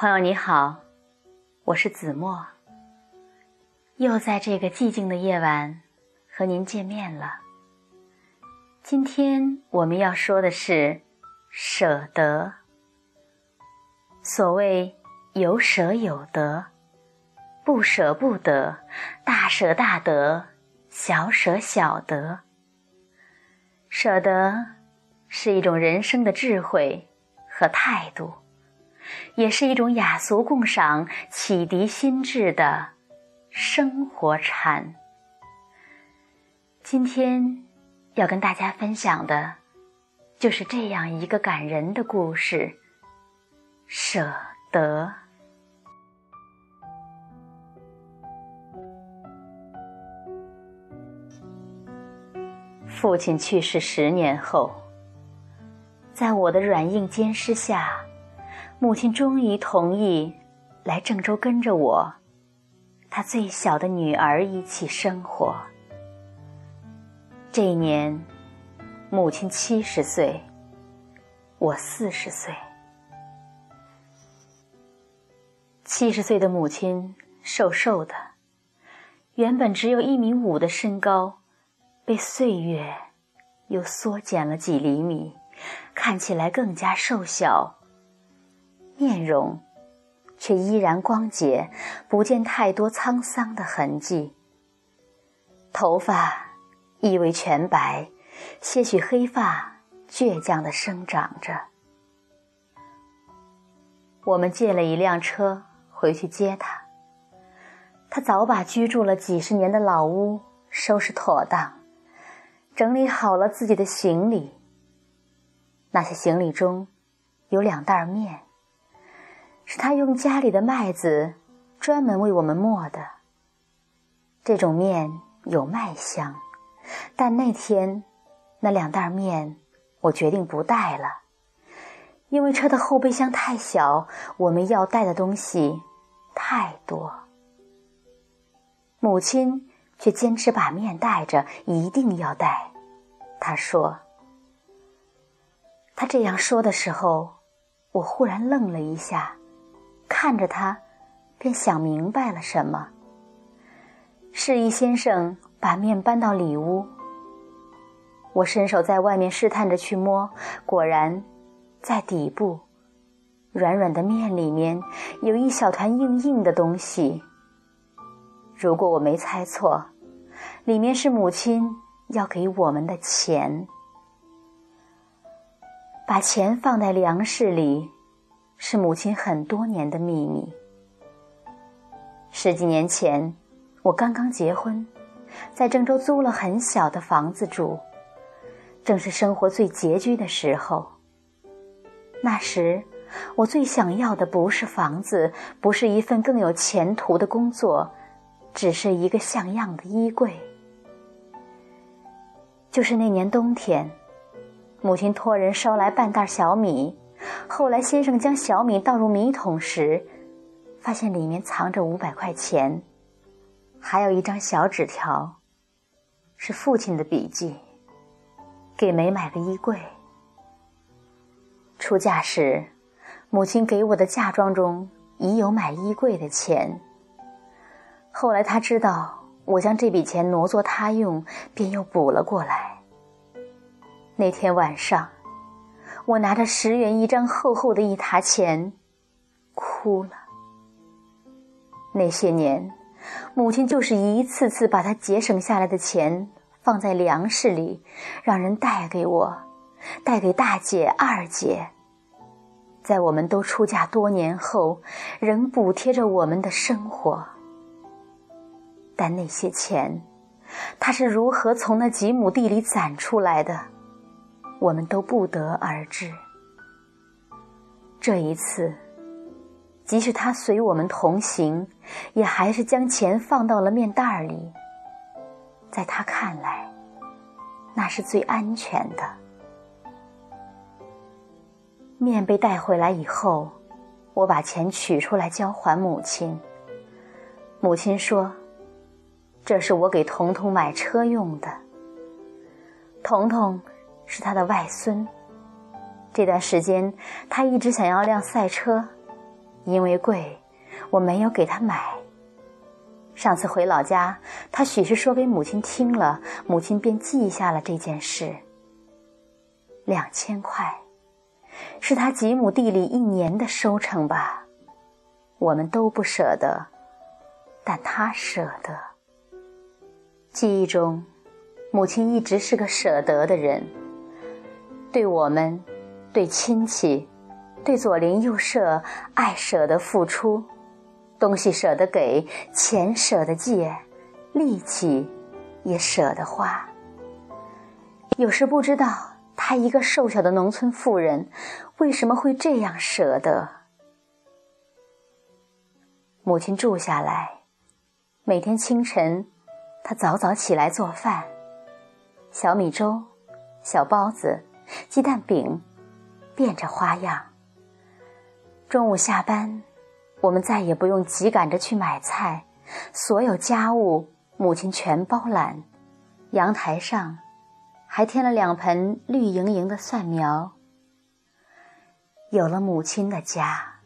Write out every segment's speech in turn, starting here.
朋友你好，我是子墨，又在这个寂静的夜晚和您见面了。今天我们要说的是舍得。所谓有舍有得，不舍不得，大舍大得，小舍小得。舍得是一种人生的智慧和态度。也是一种雅俗共赏、启迪心智的生活禅。今天要跟大家分享的，就是这样一个感人的故事——舍得。父亲去世十年后，在我的软硬兼施下。母亲终于同意来郑州跟着我，她最小的女儿一起生活。这一年，母亲七十岁，我四十岁。七十岁的母亲瘦瘦的，原本只有一米五的身高，被岁月又缩减了几厘米，看起来更加瘦小。面容却依然光洁，不见太多沧桑的痕迹。头发亦未全白，些许黑发倔强地生长着。我们借了一辆车回去接他。他早把居住了几十年的老屋收拾妥当，整理好了自己的行李。那些行李中有两袋面。是他用家里的麦子专门为我们磨的。这种面有麦香，但那天那两袋面我决定不带了，因为车的后备箱太小，我们要带的东西太多。母亲却坚持把面带着，一定要带。她说：“她这样说的时候，我忽然愣了一下。”看着他，便想明白了什么。示意先生把面搬到里屋。我伸手在外面试探着去摸，果然，在底部，软软的面里面有一小团硬硬的东西。如果我没猜错，里面是母亲要给我们的钱。把钱放在粮食里。是母亲很多年的秘密。十几年前，我刚刚结婚，在郑州租了很小的房子住，正是生活最拮据的时候。那时，我最想要的不是房子，不是一份更有前途的工作，只是一个像样的衣柜。就是那年冬天，母亲托人捎来半袋小米。后来，先生将小米倒入米桶时，发现里面藏着五百块钱，还有一张小纸条，是父亲的笔记，给梅买个衣柜。出嫁时，母亲给我的嫁妆中已有买衣柜的钱。后来，他知道我将这笔钱挪作他用，便又补了过来。那天晚上。我拿着十元一张厚厚的一沓钱，哭了。那些年，母亲就是一次次把她节省下来的钱放在粮食里，让人带给我，带给大姐、二姐。在我们都出嫁多年后，仍补贴着我们的生活。但那些钱，她是如何从那几亩地里攒出来的？我们都不得而知。这一次，即使他随我们同行，也还是将钱放到了面袋里。在他看来，那是最安全的。面被带回来以后，我把钱取出来交还母亲。母亲说：“这是我给彤彤买车用的。”彤彤。是他的外孙。这段时间，他一直想要辆赛车，因为贵，我没有给他买。上次回老家，他许是说给母亲听了，母亲便记下了这件事。两千块，是他几亩地里一年的收成吧？我们都不舍得，但他舍得。记忆中，母亲一直是个舍得的人，对我们，对亲戚，对左邻右舍，爱舍得付出。东西舍得给，钱舍得借，力气也舍得花。有时不知道她一个瘦小的农村妇人为什么会这样舍得。母亲住下来，每天清晨，她早早起来做饭，小米粥、小包子、鸡蛋饼，变着花样。中午下班。我们再也不用急赶着去买菜，所有家务母亲全包揽。阳台上还添了两盆绿莹莹的蒜苗。有了母亲的家，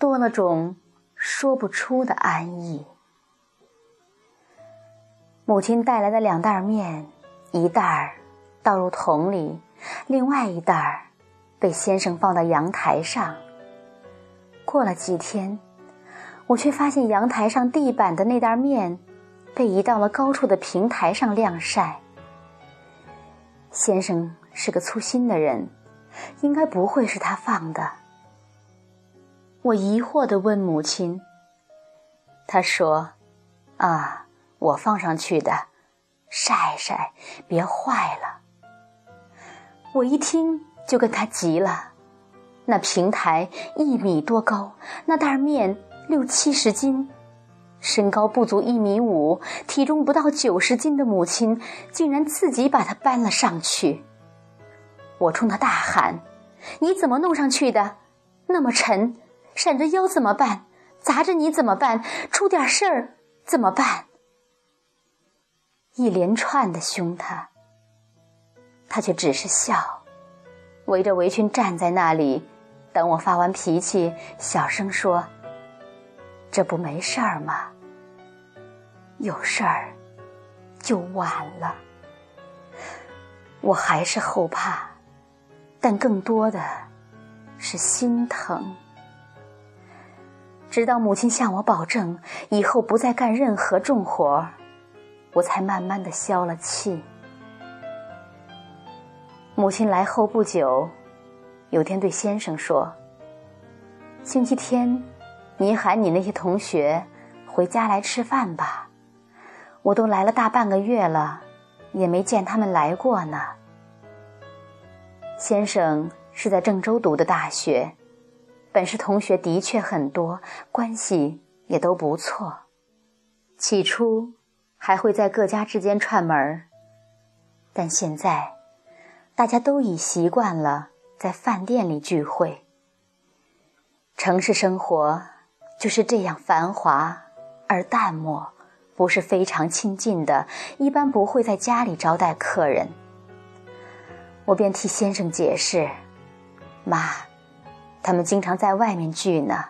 多了种说不出的安逸。母亲带来的两袋面，一袋倒入桶里，另外一袋儿被先生放到阳台上。过了几天，我却发现阳台上地板的那袋面，被移到了高处的平台上晾晒。先生是个粗心的人，应该不会是他放的。我疑惑地问母亲，他说：“啊，我放上去的，晒晒，别坏了。”我一听就跟他急了。那平台一米多高，那袋面六七十斤，身高不足一米五，体重不到九十斤的母亲，竟然自己把它搬了上去。我冲他大喊：“你怎么弄上去的？那么沉，闪着腰怎么办？砸着你怎么办？出点事儿怎么办？”一连串的凶他，他却只是笑，围着围裙站在那里。等我发完脾气，小声说：“这不没事儿吗？有事儿就晚了。”我还是后怕，但更多的是心疼。直到母亲向我保证以后不再干任何重活，我才慢慢的消了气。母亲来后不久。有天对先生说：“星期天，你喊你那些同学回家来吃饭吧。我都来了大半个月了，也没见他们来过呢。”先生是在郑州读的大学，本市同学的确很多，关系也都不错。起初还会在各家之间串门儿，但现在大家都已习惯了。在饭店里聚会。城市生活就是这样繁华而淡漠，不是非常亲近的，一般不会在家里招待客人。我便替先生解释：“妈，他们经常在外面聚呢。”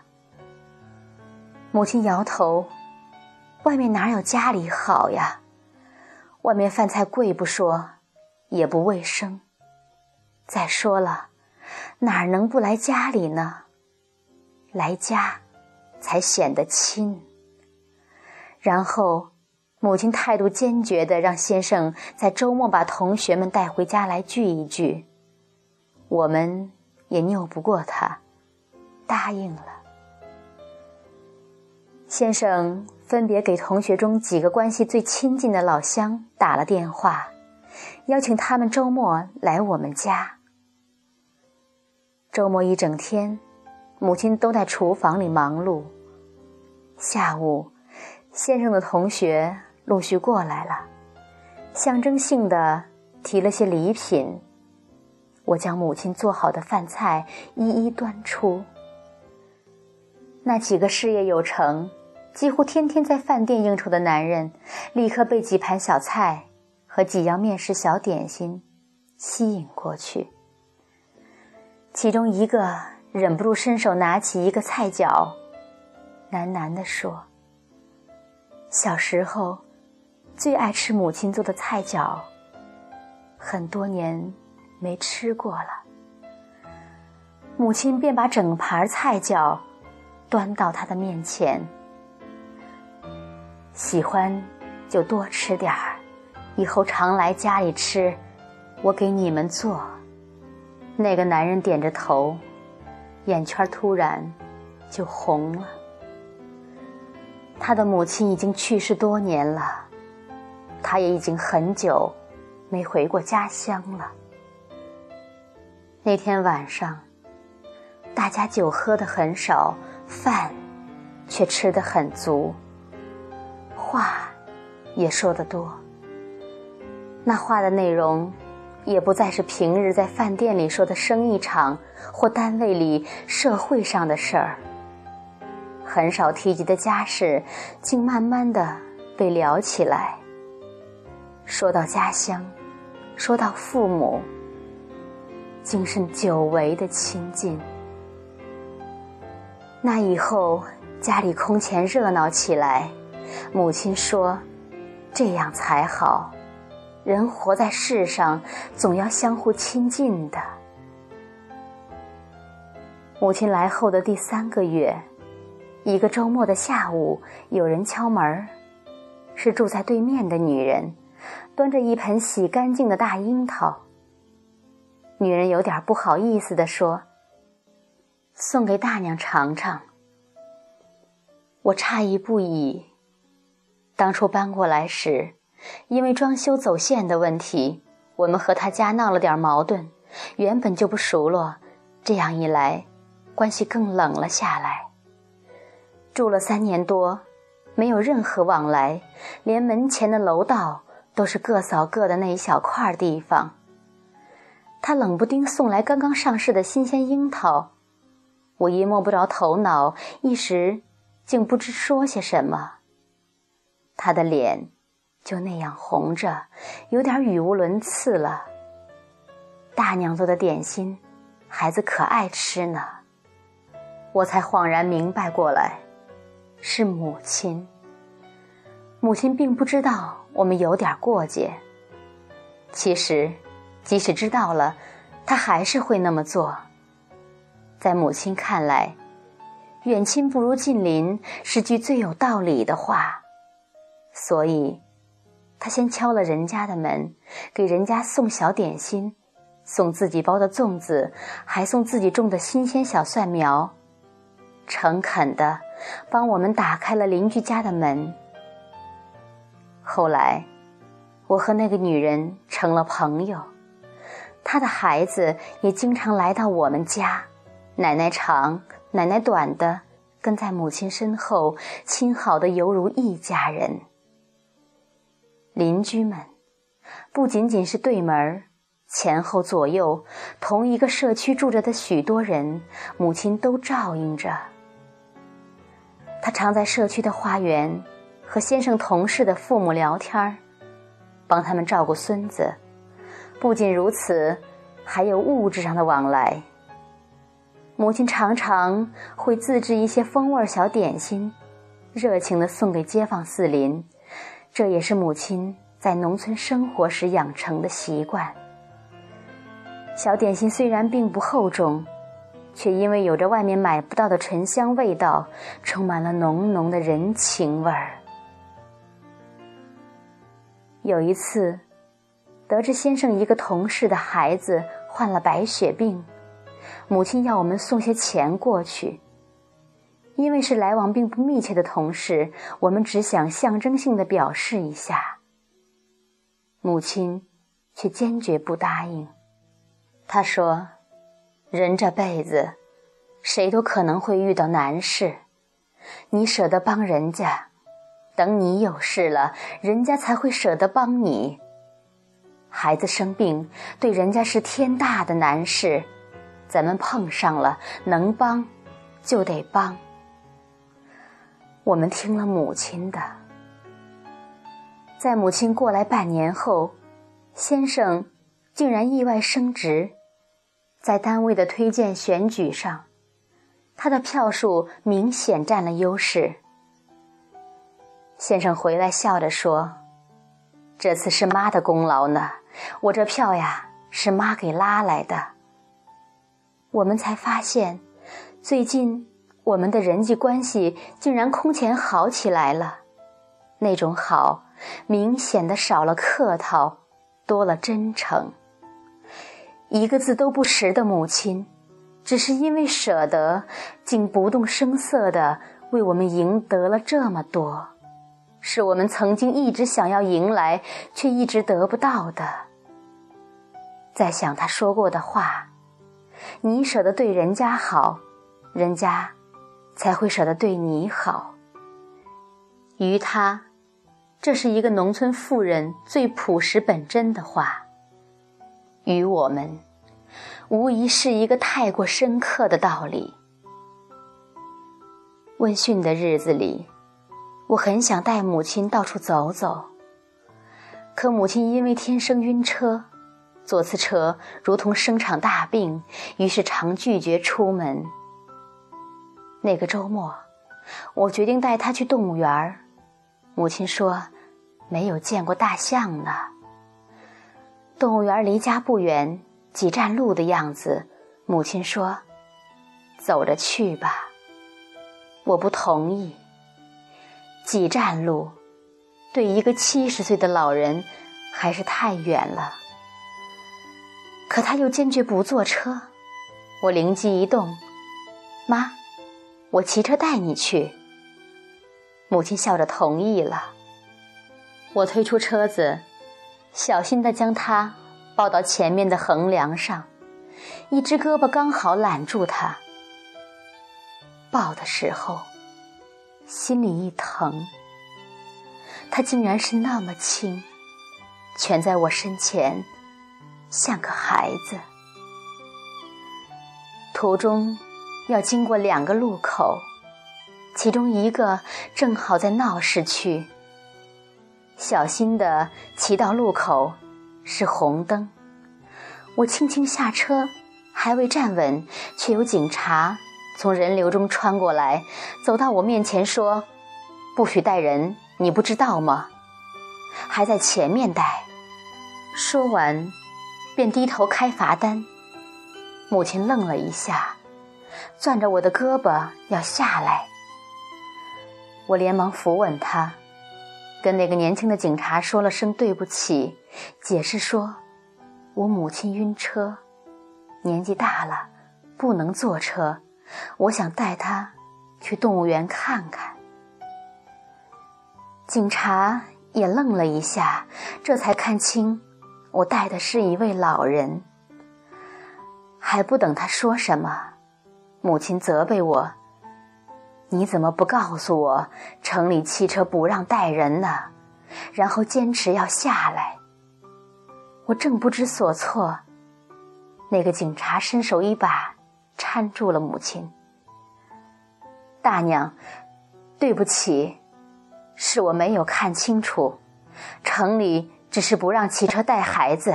母亲摇头：“外面哪有家里好呀？外面饭菜贵不说，也不卫生。再说了。”哪能不来家里呢？来家，才显得亲。然后，母亲态度坚决的让先生在周末把同学们带回家来聚一聚。我们也拗不过他，答应了。先生分别给同学中几个关系最亲近的老乡打了电话，邀请他们周末来我们家。周末一整天，母亲都在厨房里忙碌。下午，先生的同学陆续过来了，象征性的提了些礼品。我将母亲做好的饭菜一一端出。那几个事业有成、几乎天天在饭店应酬的男人，立刻被几盘小菜和几样面食小点心吸引过去。其中一个忍不住伸手拿起一个菜角，喃喃地说：“小时候最爱吃母亲做的菜饺，很多年没吃过了。”母亲便把整盘菜饺端到他的面前，喜欢就多吃点儿，以后常来家里吃，我给你们做。那个男人点着头。眼圈突然就红了。他的母亲已经去世多年了，他也已经很久没回过家乡了。那天晚上，大家酒喝的很少，饭却吃的很足，话也说得多。那话的内容。也不再是平日在饭店里说的生意场或单位里社会上的事儿，很少提及的家事，竟慢慢的被聊起来。说到家乡，说到父母，竟是久违的亲近。那以后家里空前热闹起来，母亲说：“这样才好。”人活在世上，总要相互亲近的。母亲来后的第三个月，一个周末的下午，有人敲门是住在对面的女人，端着一盆洗干净的大樱桃。女人有点不好意思地说：“送给大娘尝尝。”我诧异不已。当初搬过来时。因为装修走线的问题，我们和他家闹了点矛盾，原本就不熟络，这样一来，关系更冷了下来。住了三年多，没有任何往来，连门前的楼道都是各扫各的那一小块地方。他冷不丁送来刚刚上市的新鲜樱桃，我一摸不着头脑，一时竟不知说些什么。他的脸。就那样红着，有点语无伦次了。大娘做的点心，孩子可爱吃呢。我才恍然明白过来，是母亲。母亲并不知道我们有点过节。其实，即使知道了，她还是会那么做。在母亲看来，远亲不如近邻是句最有道理的话，所以。他先敲了人家的门，给人家送小点心，送自己包的粽子，还送自己种的新鲜小蒜苗，诚恳的帮我们打开了邻居家的门。后来，我和那个女人成了朋友，她的孩子也经常来到我们家，奶奶长，奶奶短的，跟在母亲身后，亲好的犹如一家人。邻居们，不仅仅是对门前后左右同一个社区住着的许多人，母亲都照应着。他常在社区的花园和先生同事的父母聊天儿，帮他们照顾孙子。不仅如此，还有物质上的往来。母亲常常会自制一些风味小点心，热情地送给街坊四邻。这也是母亲在农村生活时养成的习惯。小点心虽然并不厚重，却因为有着外面买不到的醇香味道，充满了浓浓的人情味儿。有一次，得知先生一个同事的孩子患了白血病，母亲要我们送些钱过去。因为是来往并不密切的同事，我们只想象征性的表示一下。母亲却坚决不答应。她说：“人这辈子，谁都可能会遇到难事，你舍得帮人家，等你有事了，人家才会舍得帮你。孩子生病，对人家是天大的难事，咱们碰上了，能帮就得帮。”我们听了母亲的，在母亲过来半年后，先生竟然意外升职，在单位的推荐选举上他的票数明显占了优势。先生回来笑着说：“这次是妈的功劳呢，我这票呀是妈给拉来的。”我们才发现，最近我们的人际关系竟然空前好起来了。那种好，明显的少了客套，多了真诚。一个字都不识的母亲，只是因为舍得，竟不动声色的为我们赢得了这么多，是我们曾经一直想要迎来却一直得不到的。在想他说过的话。你舍得对人家好，人家才会舍得对你好。于他，这是一个农村妇人最朴实本真的话；于我们，无疑是一个太过深刻的道理。问讯的日子里，我很想带母亲到处走走，可母亲因为天生晕车。坐次车如同生场大病，于是常拒绝出门。那个周末，我决定带他去动物园儿。母亲说：“没有见过大象呢。”动物园离家不远，几站路的样子。母亲说：“走着去吧。”我不同意。几站路，对一个七十岁的老人，还是太远了。可他又坚决不坐车，我灵机一动，妈，我骑车带你去。母亲笑着同意了。我推出车子，小心地将他抱到前面的横梁上，一只胳膊刚好揽住他。抱的时候，心里一疼，他竟然是那么轻，蜷在我身前。像个孩子。途中要经过两个路口，其中一个正好在闹市区。小心的骑到路口，是红灯。我轻轻下车，还未站稳，却有警察从人流中穿过来，走到我面前说：“不许带人，你不知道吗？还在前面带。”说完。便低头开罚单，母亲愣了一下，攥着我的胳膊要下来。我连忙扶稳他，跟那个年轻的警察说了声对不起，解释说，我母亲晕车，年纪大了，不能坐车，我想带她去动物园看看。警察也愣了一下，这才看清。我带的是一位老人，还不等他说什么，母亲责备我：“你怎么不告诉我城里汽车不让带人呢？”然后坚持要下来。我正不知所措，那个警察伸手一把搀住了母亲。大娘，对不起，是我没有看清楚，城里。只是不让骑车带孩子，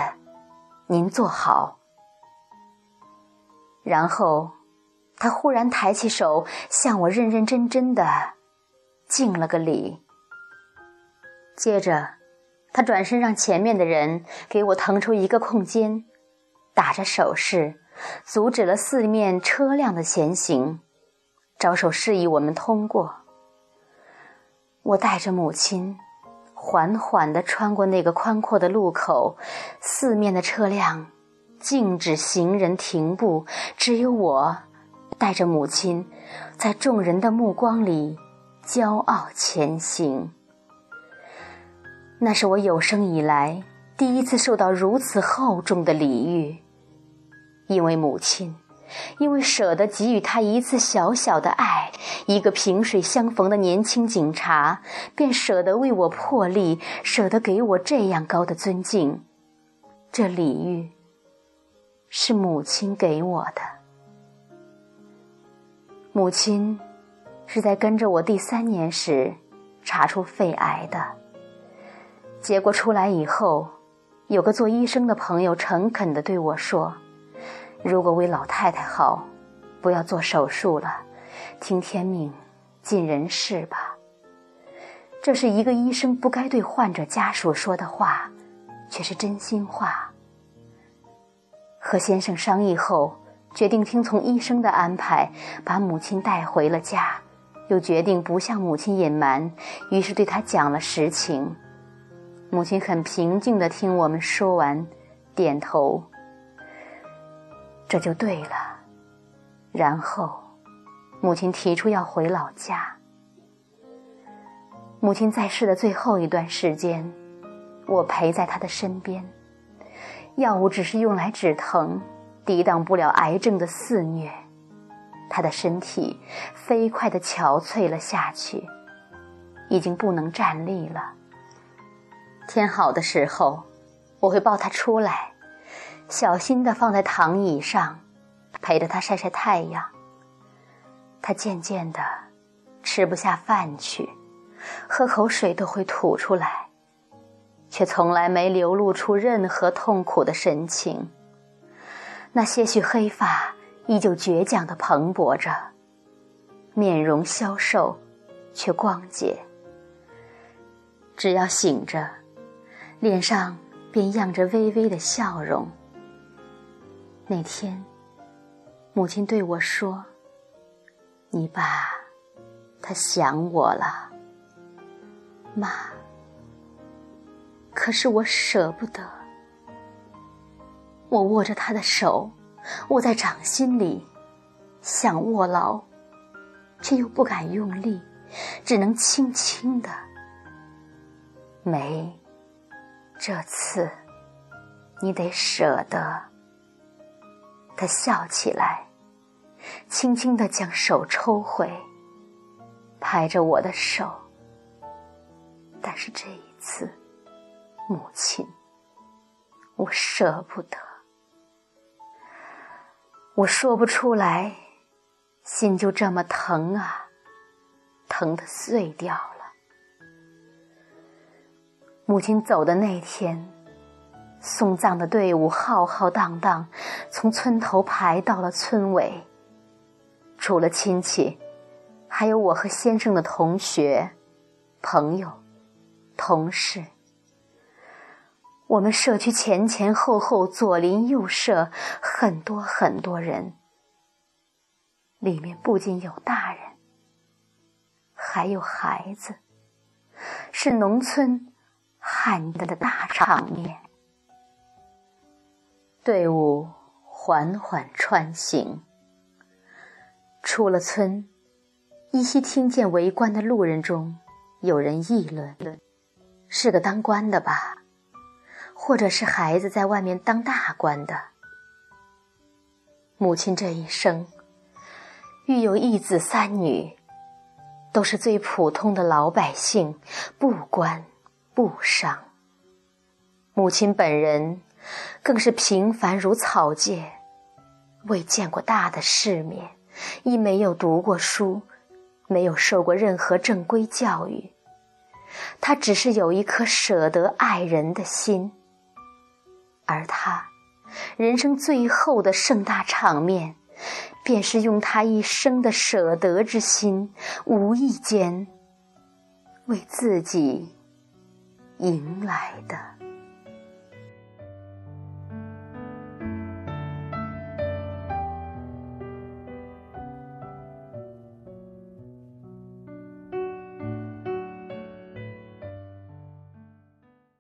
您坐好。然后，他忽然抬起手向我认认真真的敬了个礼。接着，他转身让前面的人给我腾出一个空间，打着手势，阻止了四面车辆的前行，招手示意我们通过。我带着母亲。缓缓地穿过那个宽阔的路口，四面的车辆静止，行人停步，只有我带着母亲，在众人的目光里骄傲前行。那是我有生以来第一次受到如此厚重的礼遇，因为母亲。因为舍得给予他一次小小的爱，一个萍水相逢的年轻警察，便舍得为我破例，舍得给我这样高的尊敬。这礼遇是母亲给我的。母亲是在跟着我第三年时查出肺癌的，结果出来以后，有个做医生的朋友诚恳地对我说。如果为老太太好，不要做手术了，听天命，尽人事吧。这是一个医生不该对患者家属说的话，却是真心话。和先生商议后，决定听从医生的安排，把母亲带回了家。又决定不向母亲隐瞒，于是对她讲了实情。母亲很平静地听我们说完，点头。这就对了。然后，母亲提出要回老家。母亲在世的最后一段时间，我陪在她的身边。药物只是用来止疼，抵挡不了癌症的肆虐。他的身体飞快地憔悴了下去，已经不能站立了。天好的时候，我会抱他出来，小心地放在躺椅上，陪着他晒晒太阳。他渐渐地吃不下饭去。喝口水都会吐出来，却从来没流露出任何痛苦的神情。那些许黑发依旧倔强地蓬勃着，面容消瘦，却光洁。只要醒着，脸上便漾着微微的笑容。那天，母亲对我说：“你爸，他想我了。”妈，可是我舍不得。我握着他的手，握在掌心里，想握牢，却又不敢用力，只能轻轻的。梅，这次你得舍得。他笑起来，轻轻的将手抽回，拍着我的手。但是这一次，母亲，我舍不得，我说不出来，心就这么疼啊，疼得碎掉了。母亲走的那天，送葬的队伍浩浩荡荡，从村头排到了村尾。除了亲戚，还有我和先生的同学、朋友。同事，我们社区前前后后、左邻右舍，很多很多人，里面不仅有大人，还有孩子，是农村罕见的大场面。队伍缓缓穿行，出了村，依稀听见围观的路人中有人议论。是个当官的吧，或者是孩子在外面当大官的。母亲这一生，育有一子三女，都是最普通的老百姓，不官不商。母亲本人更是平凡如草芥，未见过大的世面，亦没有读过书，没有受过任何正规教育。他只是有一颗舍得爱人的心，而他人生最后的盛大场面，便是用他一生的舍得之心，无意间为自己迎来的。